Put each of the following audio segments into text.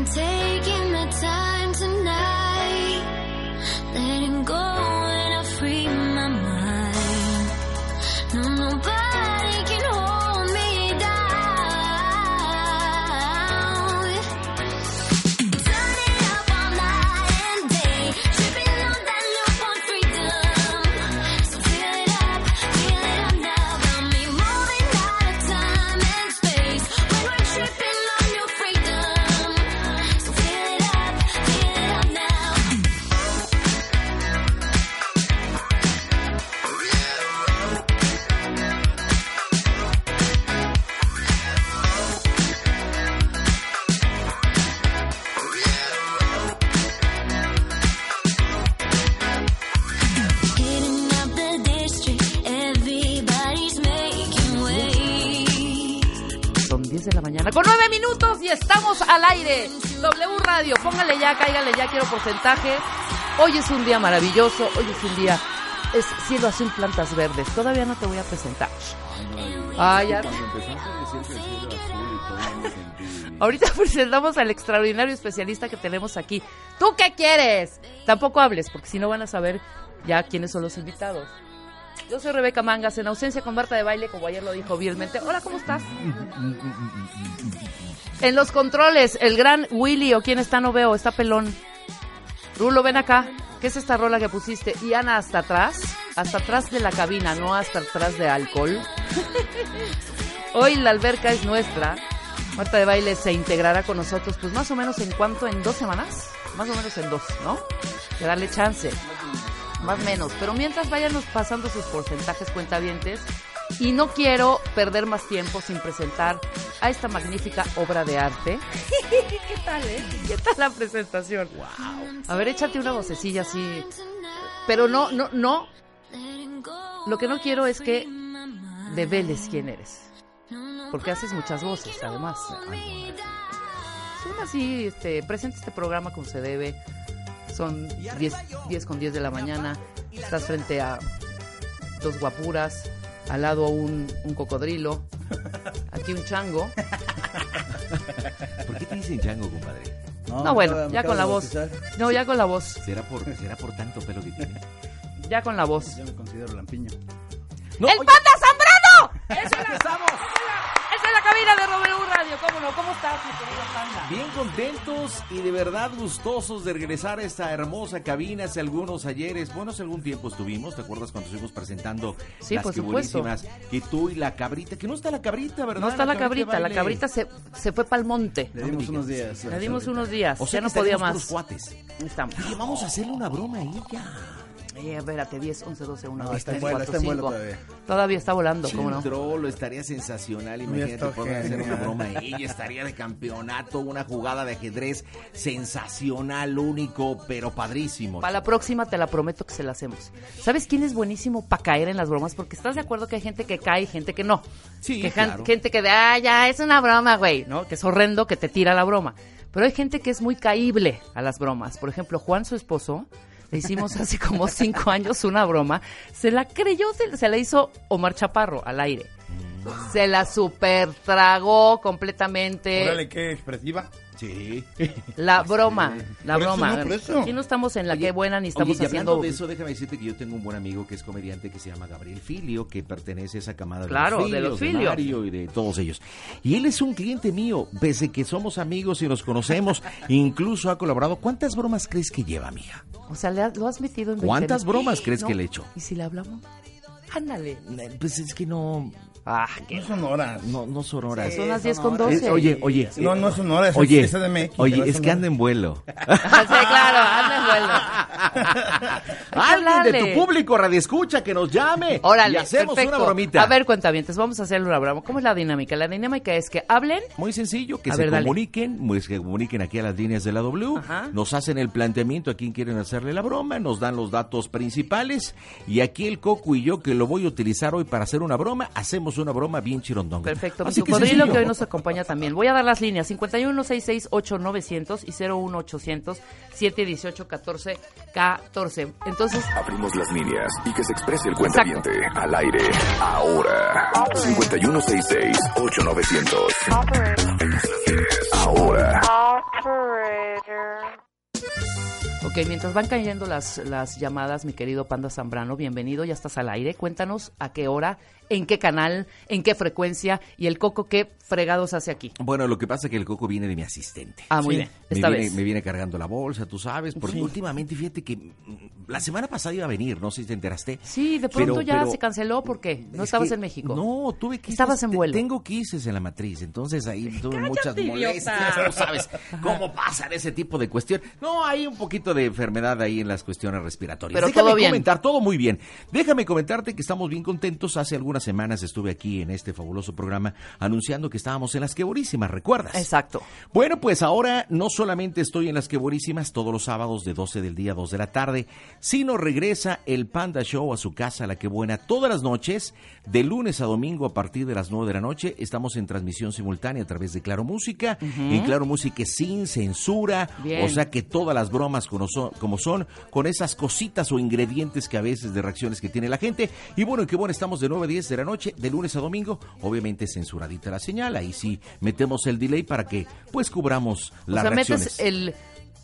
And I'm aire. W Radio, póngale ya, cáigale ya, quiero porcentaje. Hoy es un día maravilloso, hoy es un día, es cielo azul, plantas verdes. Todavía no te voy a presentar. Ah, ya. Ahorita presentamos al extraordinario especialista que tenemos aquí. ¿Tú qué quieres? Tampoco hables, porque si no van a saber ya quiénes son los invitados. Yo soy Rebeca Mangas, en ausencia con Marta de Baile, como ayer lo dijo vilmente. Hola, ¿cómo estás? En los controles, el gran Willy, o quién está, no veo, está pelón. Rulo, ven acá. ¿Qué es esta rola que pusiste? Y Ana, hasta atrás, hasta atrás de la cabina, no hasta atrás de alcohol. Hoy la alberca es nuestra. Marta de Baile se integrará con nosotros, pues más o menos en cuánto, en dos semanas. Más o menos en dos, ¿no? Que darle chance. Más o menos. Pero mientras váyanos pasando sus porcentajes cuentavientes. Y no quiero perder más tiempo sin presentar a esta magnífica obra de arte. ¿Qué tal, eh? ¿Qué tal la presentación? Wow. A ver, échate una vocecilla así. Pero no, no, no. Lo que no quiero es que develes quién eres. Porque haces muchas voces, además. Son así, este, presenta este programa como se debe. Son 10, 10 con 10 de la mañana. Estás frente a dos guapuras. Al lado un, un cocodrilo. Aquí un chango. ¿Por qué te dicen chango, compadre? No, bueno, ya con la voz. No, ya con la voz. ¿Será por, ¿Será por tanto pelo que tiene? Ya con la voz. Yo me considero lampiño. ¡El Panda Zambrano! ¡Esa es la, esa es la cabina de W Radio! ¿Cómo no? ¿Cómo estás, mi querido Panda? Bien contentos y de verdad gustosos de regresar a esta hermosa cabina. Hace algunos ayeres, bueno, hace algún tiempo estuvimos, ¿te acuerdas cuando estuvimos presentando Sí, las por que buenísimas? Que tú y la cabrita, que no está la cabrita, ¿verdad? No está la cabrita, la cabrita se, se fue para el monte. Le dimos unos días. Le dimos unos días, O sea ya no podía más. cuates. Estamos. Oye, vamos a hacerle una broma a ella. Eh, espérate, 10, 11, 12, 1, No, 2, está en 3, vuelo, 4, está en vuelo 5. todavía. Todavía está volando, ¿cómo no? Trollo estaría sensacional, imagínate, poder hacer una broma ella, estaría de campeonato, una jugada de ajedrez sensacional, único, pero padrísimo. Para la próxima te la prometo que se la hacemos. ¿Sabes quién es buenísimo para caer en las bromas? Porque estás de acuerdo que hay gente que cae y gente que no. Sí, que claro. gente que de, ah, ya, es una broma, güey, ¿no? Que es horrendo que te tira la broma. Pero hay gente que es muy caíble a las bromas. Por ejemplo, Juan, su esposo, le hicimos hace como cinco años una broma. Se la creyó, se, se la hizo Omar Chaparro al aire. Se la super tragó completamente. Órale, qué expresiva. Sí. La broma, la Por eso, broma. no, por eso. Aquí no estamos en la Oye, que buena ni estamos Oye, y hablando haciendo de eso, déjame decirte que yo tengo un buen amigo que es comediante que se llama Gabriel Filio, que pertenece a esa camada Claro, de de los los Filios, de Filio. Mario y de todos ellos. Y él es un cliente mío, desde que somos amigos y nos conocemos, incluso ha colaborado. ¿Cuántas bromas crees que lleva, amiga? O sea, lo has metido en ¿Cuántas 20 bromas crees No. que le he hecho? ¿Y si le hablamos? Ándale. Pues es que no, Ah, No son horas. no, no son horas. son las 10 con Es- 12. oye, oye. No, no son horas. Oye, es CDMX, oye, no es que anda en vuelo. sí, claro, anda en vuelo. Alguien de tu público radio escucha que nos llame. Órale, y hacemos perfecto. una bromita. A ver, cuentavientes, vamos a hacerle una broma. ¿Cómo es la dinámica? La dinámica es que hablen. Muy sencillo, que A se ver, comuniquen, pues, que comuniquen aquí a las líneas de la W, Ajá. nos hacen el planteamiento a quién quieren hacerle la broma, nos dan los datos principales y aquí el Coco y yo que lo voy a utilizar hoy para hacer una broma, hacemos una broma bien chirondonga. Perfecto. Mi Así que cocodrilo sencillo. que hoy nos acompaña también. Voy a dar las líneas 51668900 y 01800 718 14 14. Entonces, Abrimos las líneas y que se exprese el cuentaviente al aire. Ahora. 5166-8900. Ahora. Ok, mientras van cayendo las, las llamadas, mi querido Panda Zambrano, bienvenido, ya estás al aire. Cuéntanos a qué hora, en qué canal, en qué frecuencia y el coco qué fregados hace aquí. Bueno, lo que pasa es que el Coco viene de mi asistente. Ah, muy Sí. bien, Me esta viene, vez. me viene cargando la bolsa, tú sabes, porque Sí. últimamente fíjate que mm, la semana pasada iba a venir, no sé si te enteraste. Sí, de pronto Pero- ya pero- se canceló, ¿por qué? ¿No Es estabas que- en México? No, tuve que Estabas en vuelo. Tengo quises en la matriz, entonces ahí tuve muchas molestias. Tú sabes cómo pasan ese tipo de cuestiones. No, hay un poquito de enfermedad ahí en las cuestiones respiratorias. Pero Déjame todo bien. comentar, todo muy bien. Déjame comentarte que estamos bien contentos. Hace algunas semanas estuve aquí en este fabuloso programa anunciando que estábamos en las queborísimas, ¿recuerdas? Exacto. Bueno, pues ahora no solamente estoy en las queborísimas todos los sábados de 12 del día a 2 de la tarde, sino regresa el Panda Show a su casa, La Que Buena, todas las noches, de lunes a domingo a partir de las 9 de la noche. Estamos en transmisión simultánea a través de Claro Música, en Claro Música sin censura, Bien. o sea que todas las bromas como son, como son, con esas cositas o ingredientes que a veces de reacciones que tiene la gente. Y bueno, qué bueno, estamos de 9 a 10 de la noche, de lunes a domingo, obviamente censuradita la señal, ahí sí metemos el delay para que pues cubramos O las sea, reacciones. metes el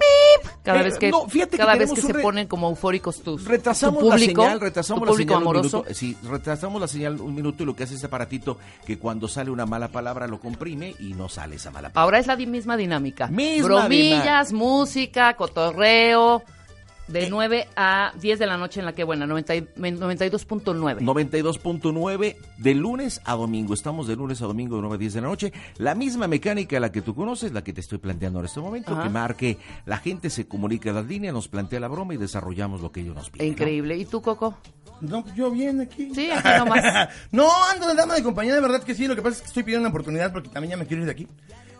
pip cada Eh, vez que no, fíjate que cada vez tenemos que se re- ponen como eufóricos tus Retrasamos tu público, la señal, retrasamos tu la público señal amoroso. un minuto. Sí, retrasamos la señal un minuto y lo que hace este aparatito que cuando sale una mala palabra lo comprime y no sale esa mala palabra. Ahora es la misma dinámica. Misma Bromillas, música, cotorreo. De 9 a 10 de la noche en la que buena, 90 y- 92.9. 92.9 de lunes a domingo. Estamos de lunes a domingo de 9 a 10 de la noche. La misma mecánica la que tú conoces, la que te estoy planteando en este momento, Ajá. que marque, la gente se comunica a las líneas, nos plantea la broma y desarrollamos lo que ellos nos piden. ¿no? Increíble. ¿Y tú, Coco? No, pues yo bien aquí. Sí, aquí nomás. no, ando de dama de compañía, de verdad que sí. Lo que pasa es que estoy pidiendo una oportunidad porque también ya me quiero ir de aquí.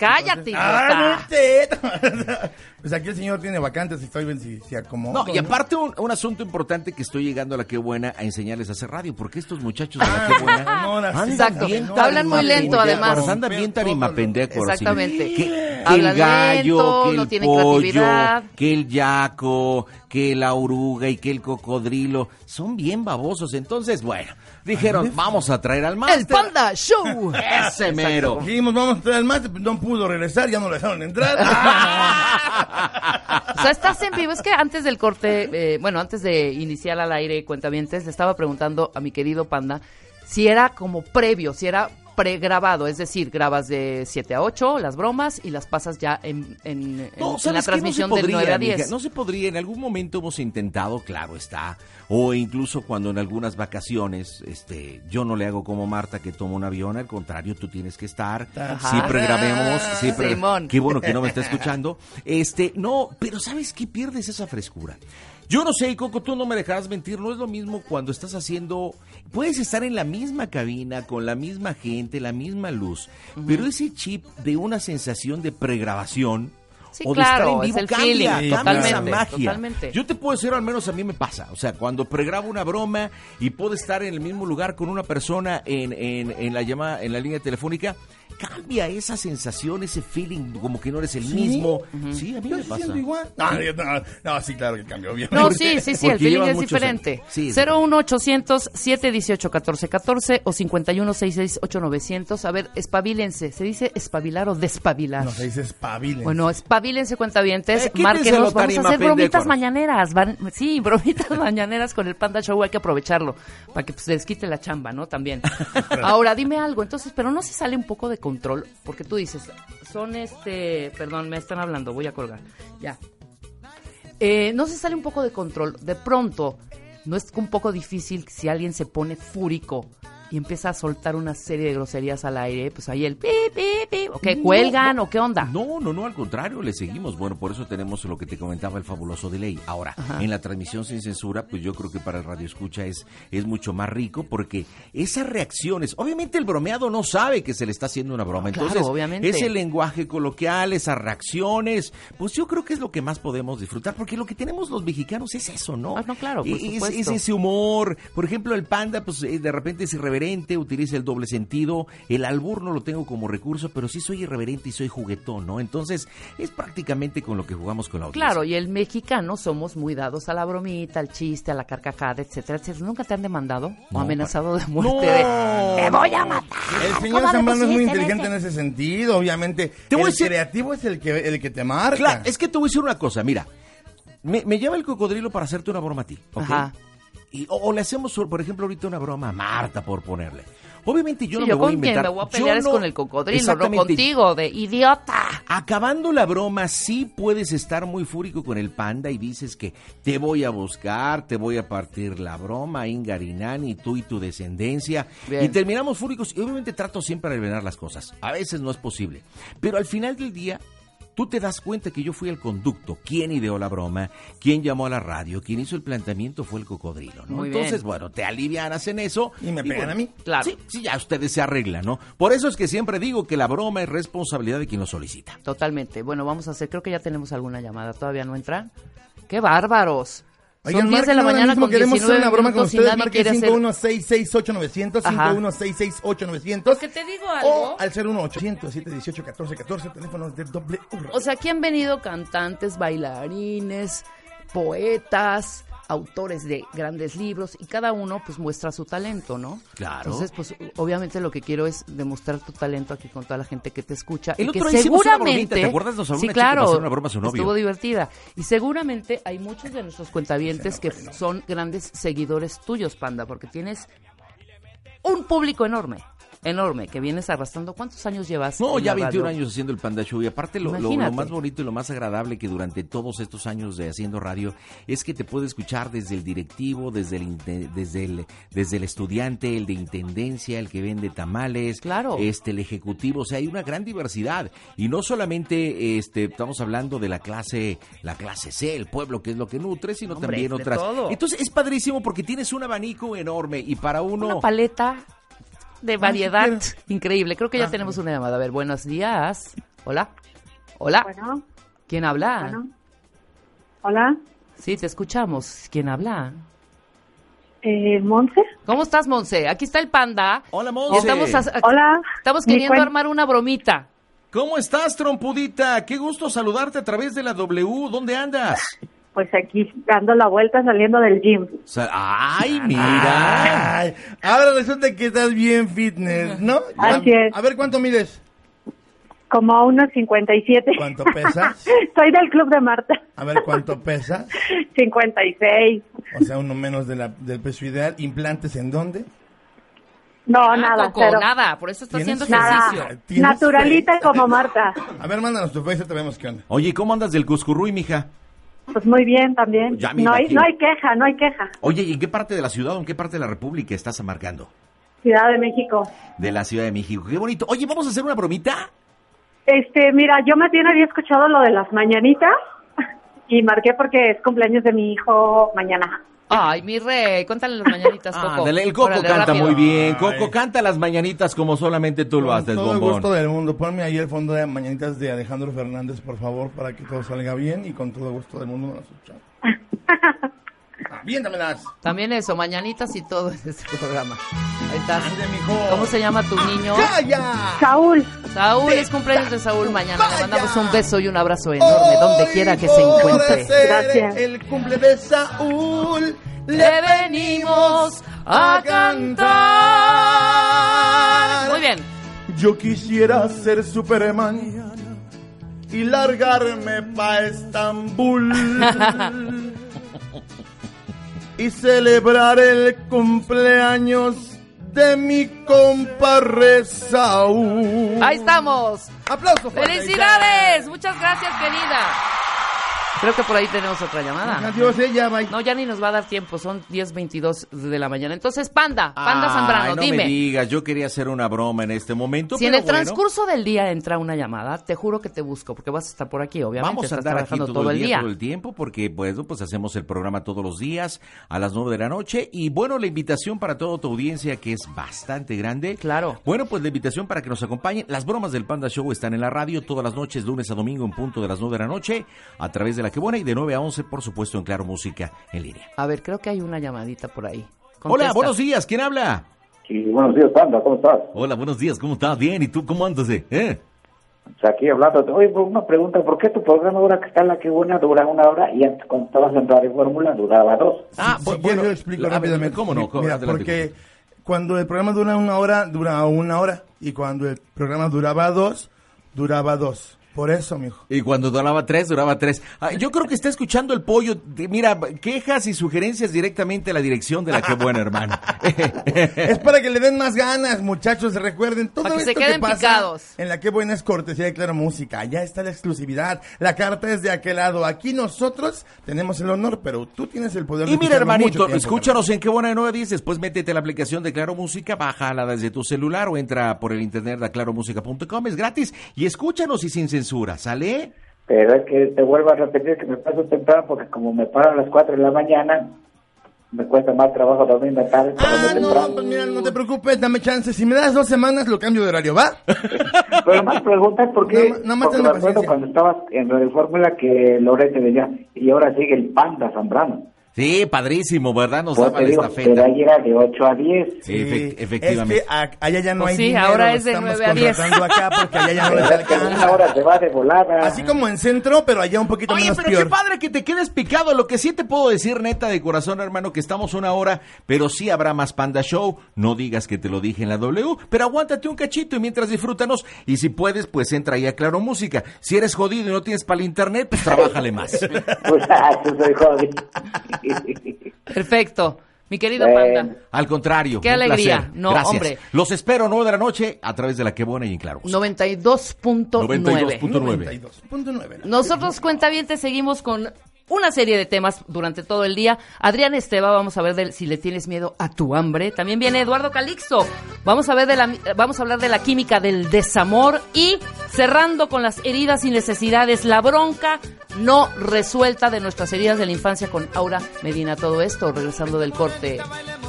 Cállate, ¡Ah, idiota. no! Pues aquí el señor tiene vacantes y estoy bien si se acomoda. No, y aparte un, un asunto importante que estoy llegando a la que buena a enseñarles a hacer radio, porque estos muchachos de la que buena no, sí. andan Exacto. bien Te hablan muy lento, además. Andan bien tarimapendecos. así. Exactamente. Que, que Hablan el gallo, lento, que el no tienen pollo, creatividad. que el yaco, que la oruga y que el cocodrilo. Son bien babosos. Entonces, bueno, dijeron, vamos a traer al máster. El Panda Show. Ese mero. Dijimos, vamos a traer al máster, no pudo regresar, ya no lo dejaron entrar. O sea, estás en vivo. Es que antes del corte, eh, bueno, antes de iniciar al aire Cuentavientes, le estaba preguntando a mi querido Panda si era como previo, si era pregrabado, es decir, grabas de 7 a 8 las bromas y las pasas ya en, No, en ¿sabes la qué? transmisión no se del 9 a podría, 10. mija, no se podría, en algún momento hemos intentado, claro está, o incluso cuando en algunas vacaciones, este, yo no le hago como Marta que toma un avión, al contrario, tú tienes que estar, Ajá. siempre grabemos, siempre, Simón. qué bueno que no me está escuchando, este, no, pero ¿sabes qué? Pierdes esa frescura. Yo no sé, Coco, tú no me dejarás mentir, no es lo mismo cuando estás haciendo, puedes estar en la misma cabina, con la misma gente, la misma luz, pero ese chip de una sensación de pregrabación, Sí, o de estar en vivo es el cambia, feeling, cambia totalmente, esa magia. totalmente. Yo te puedo decir, al menos a mí me pasa, o sea, cuando pregrabo una broma y puedo estar en el mismo lugar con una persona en, en, en la llamada, en la línea telefónica, cambia esa sensación, ese feeling, como que no eres el ¿Sí? mismo. Sí, a mí me pasa. igual. No, yo- no, no, sí, claro que cambió, obviamente. No, sí, sí, sí, el feeling es diferente. Sí, es 01800 718 1414 o 5166 900 A ver, espabilense. ¿Se dice espabilar o despabilar? No, se dice espabilen. Bueno, espabilense cuentavientes, Eh, márquenos, vamos a hacer bromitas mañaneras, van- sí, bromitas mañaneras con el Panda Show, hay que aprovecharlo, para que pues, les quite la chamba, ¿no? También. Ahora, dime algo, entonces, pero no se sale un poco de control, porque tú dices, son este, perdón, me están hablando, voy a colgar, ya. Eh, no se sale un poco de control, de pronto, no es un poco difícil si alguien se pone fúrico y empieza a soltar una serie de groserías al aire, pues ahí el pi, pi, pi, o que No, cuelgan, no. o qué onda. No, no, no, al contrario, le seguimos. Bueno, por eso tenemos lo que te comentaba el fabuloso delay. Ahora, Ajá. en la transmisión sin censura, pues yo creo que para el radio escucha es, es mucho más rico porque esas reacciones, obviamente el bromeado no sabe que se le está haciendo una broma. Claro, Entonces, obviamente. ese lenguaje coloquial, esas reacciones, pues yo creo que es lo que más podemos disfrutar porque lo que tenemos los mexicanos es eso, ¿no? Ah, no, claro, por Es- es, ese humor. Por ejemplo, el panda, pues eh, de repente es irreverente, utiliza el doble sentido. El albur no lo tengo como recurso, pero sí soy irreverente y soy juguetón, ¿no? Entonces, es prácticamente con lo que jugamos con la audiencia. Claro, y el mexicano somos muy dados a la bromita, al chiste, a la carcajada, etcétera, etcétera. ¿Nunca te han demandado o No, amenazado de No. muerte? de, ¡Te voy a matar! El ¿Cómo señor Zambrano es muy inteligente en ese? ese sentido, obviamente. Te voy a el decir- creativo es el que, el que te marca. Claro, es que te voy a decir una cosa, mira. Me, me lleva el cocodrilo para hacerte una broma a ti, ¿ok? Ajá. Y, o, o le hacemos, por ejemplo, ahorita una broma a Marta, por ponerle. Obviamente yo Sí, no yo me voy a con quien inventar. me voy a yo pelear es no- con el cocodrilo, no contigo, de idiota. Acabando la broma, sí puedes estar muy fúrico con el panda y dices que te voy a buscar, te voy a partir la broma, Ingarinani, tú y tu descendencia. Bien. Y terminamos fúricos y obviamente trato siempre de aliviar las cosas. A veces no es posible. Pero al final del día, tú te das cuenta que yo fui el conducto. ¿Quién ideó la broma? ¿Quién llamó a la radio? ¿Quién hizo el planteamiento? Fue el cocodrilo, ¿no? Muy Entonces, bien. bueno, te alivianas en eso. Y me pegan bueno, a mí. Claro. Sí, sí, ya ustedes se arreglan, ¿no? Por eso es que siempre digo que la broma es responsabilidad de quien lo solicita. Totalmente. Bueno, vamos a hacer, creo que ya tenemos alguna llamada. ¿Todavía no entra? ¡Qué bárbaros! Oigan, Son 10 de la mañana mismo, con queremos 19 hacer una broma con ustedes. Marquen quiere hacer... 51668900, Ajá. 51668900. Porque te digo algo. O al 01800 718 1414 teléfonos de doble. O sea, aquí han venido cantantes, bailarines, poetas, autores de grandes libros y cada uno pues muestra su talento, ¿no? Claro. Entonces, pues obviamente lo que quiero es demostrar tu talento aquí con toda la gente que te escucha El y que día una seguramente ¿te acuerdas? Nos habló Sí, una claro. una broma a su novio. Estuvo divertida y seguramente hay muchos de nuestros cuentavientes que son grandes seguidores tuyos, Panda, porque tienes un público enorme. Enorme, que vienes arrastrando. ¿Cuántos años llevas? No, ya la 21 radio? años haciendo el Panda Show y aparte lo, lo- lo más bonito y lo más agradable que durante todos estos años de haciendo radio es que te puede escuchar desde el directivo, desde el, desde el, desde el estudiante, el de intendencia, el que vende tamales, Claro. este, el ejecutivo, o sea, hay una gran diversidad y no solamente este, estamos hablando de la clase, la clase C, el pueblo que es lo que nutre, sino Hombre, también otras. todo. Entonces es padrísimo porque tienes un abanico enorme y para uno Una paleta de variedad increíble. Creo que ya Ah, tenemos una llamada. A ver, buenos días. Hola. Hola. Bueno, ¿Quién habla? bueno. Hola, Sí, te escuchamos. ¿Quién habla? eh, Monse. ¿Cómo estás, Monse? Aquí está el panda. Hola, Monse. Estamos, a- Hola. estamos queriendo armar una bromita. ¿Cómo estás, trompudita? Qué gusto saludarte a través de la W. ¿Dónde andas? Pues aquí dando la vuelta saliendo del gym. ¡Ay, mira! Ay, ahora resulta que estás bien fitness, ¿no? Así a, es. a ver, ¿cuánto mides? Como a unos 57. ¿Cuánto pesas? Soy del club de Marta. A ver, ¿cuánto pesas? 56. O sea, uno menos de la- del peso ideal. ¿Implantes en dónde? No, Ah, nada, Coco, nada, por eso está haciendo ¿Tienes ejercicio. Nada. ¿Tienes Naturalita fe? como Marta. A ver, mándanos tu face y te vemos qué onda. Oye, ¿y ¿cómo andas del Cuscurruy, mija? Pues muy bien también. Ya no, hay, no hay queja, no hay queja. Oye, ¿y en qué parte de la ciudad o en qué parte de la República estás amargando? Ciudad de México. De la Ciudad de México. Qué bonito. Oye, ¿vamos a hacer una bromita? Este, mira, yo más bien había escuchado lo de las mañanitas y marqué porque es cumpleaños de mi hijo mañana. Ay, mi rey, cuéntale las mañanitas, Coco. Ah, dale, el Coco Órale, canta rápido. muy bien. Coco Ay. canta las mañanitas como solamente tú lo Con haces, todo el gusto del mundo. Ponme ahí el fondo de mañanitas de Alejandro Fernández, por favor, para que todo salga bien y con todo gusto del mundo nos escuchamos. Aviéntamelas. También eso, mañanitas y todo en este programa. Ahí está. Ande, mijo. ¿Cómo se llama tu niño? ¡Calla! Saúl, Saúl, es cumpleaños de Saúl mañana. Le mandamos un beso y un abrazo enorme, donde quiera que se encuentre. Gracias. El cumple de Saúl. Le venimos a cantar. Muy bien. Yo quisiera ser Superman y largarme pa' Estambul y celebrar el cumpleaños de mi compa Re Saúl. Ahí estamos. ¡Aplausos! ¡Felicidades! Muchas gracias, querida. Creo que por ahí tenemos otra llamada. Adiós, ella, bye. No, ya ni nos va a dar tiempo, son 10.22 de la mañana. Entonces, Panda, Panda Ay, Zambrano, no dime. me digas, yo quería hacer una broma en este momento. Si en el bueno, transcurso del día entra una llamada, te juro que te busco, porque vas a estar por aquí, obviamente. Vamos a estás andar aquí trabajando todo, el día, todo el tiempo, porque pues, pues hacemos el programa todos los días a las 9 de la noche. Y bueno, la invitación para toda tu audiencia, que es bastante grande. Claro. Bueno, pues la invitación para que nos acompañen. Las bromas del Panda Show están en la radio todas las noches, lunes a domingo, en punto de las 9 de la noche, a través de la que buena y de 9 a 11, por supuesto, en Claro Música en línea. A ver, creo que hay una llamadita por ahí. Hola, Contesta. buenos días, ¿quién habla? Sí, buenos días, Panda, ¿cómo estás? Hola, buenos días, ¿cómo estás? Bien, ¿y tú cómo andas? eh? Sea, aquí hablando, oye, pues, una pregunta, ¿por qué tu programa ahora que está en la que buena dura una hora y antes cuando estabas en Radio Fórmula duraba dos? Ah, Si bu- quieres, bueno, yo explico a ver, rápidamente. ¿Cómo no? ¿Cómo? Mira, Adelante, porque cuando el programa dura una hora, dura una hora. Y cuando el programa duraba dos, duraba dos. Por eso, mijo. Y cuando duraba tres, duraba tres. Ah, yo creo que está escuchando el pollo. De- Mira, quejas y sugerencias directamente a la dirección de la que buena, hermano. Es para que le den más ganas, muchachos. Recuerden todo Para que se esto queden que pasa picados. en la que buena es cortesía de Claro Música. Ya está la exclusividad. La carta es de aquel lado. Aquí nosotros tenemos el honor, pero tú tienes el poder de Y mira, escucharlo mucho hermanito, tiempo, escúchanos en qué buena 910. Después métete a la aplicación de Claro Música, bájala desde tu celular o entra por el internet a claromusica.com. Es gratis. Y escúchanos y sin censura, ¿sale? Pero es que te vuelvo a repetir que me paso temprano porque como me paro a las 4 de la mañana, me cuesta más trabajo dormirme tarde. Ah, no, temprano. pues mira, no te preocupes, dame chance. Si me das dos semanas, lo cambio de horario, ¿va? Pero más preguntas porque, Nada más- nada más porque ten me acuerdo cuando estabas en Radio Fórmula que Lorete venía y ahora sigue el Panda Zambrano. Sí, padrísimo, ¿verdad? Nos Pues daban digo, esta pero feta. ahí era de 8 a 10. Sí, efe- efectivamente. Es que a- allá ya no Pues hay sí, dinero. ahora es de estamos 9 a 10. contratando acá porque allá ya no les ¿Verdad que en una alcanza. hora se va de volada? Así como en centro, pero allá un poquito Oye, menos pero peor. qué padre que te quedes picado. Lo que sí te puedo decir, neta, de corazón, hermano, que estamos una hora, pero sí habrá más Panda Show. No digas que te lo dije en la W, pero aguántate un cachito y mientras disfrútanos. Y si puedes, pues entra ahí a Claro Música. Si eres jodido y no tienes para el internet, pues trabájale más. Pues, ah, soy joven. Perfecto. Mi querido Eh, Panda. Al contrario. Qué un alegría. placer. No, Gracias. hombre. Los espero nueve de la noche a través de la que buena y en Claro. Música. 92.9. 92.9. 92.9. Nosotros, cuenta bien, te seguimos con una serie de temas durante todo el día. Adrián Esteba, vamos a ver si le tienes miedo a tu hambre. También viene Eduardo Calixto. Vamos a ver de la, vamos a hablar de la química del desamor y cerrando con las heridas y necesidades, la bronca no resuelta de nuestras heridas de la infancia con Aura Medina. Todo esto regresando del corte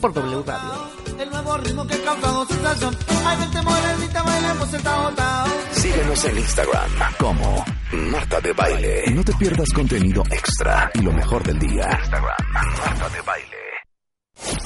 por W Radio. El nuevo ritmo que causa sensación. Ay, vente morenita, bailemos el tao tao. Síguenos en Instagram como Marta de Baile. No te pierdas contenido extra y lo mejor del día. Instagram, Marta de Baile.